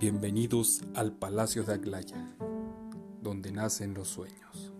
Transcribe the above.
Bienvenidos al Palacio de Aglaya, donde nacen los sueños.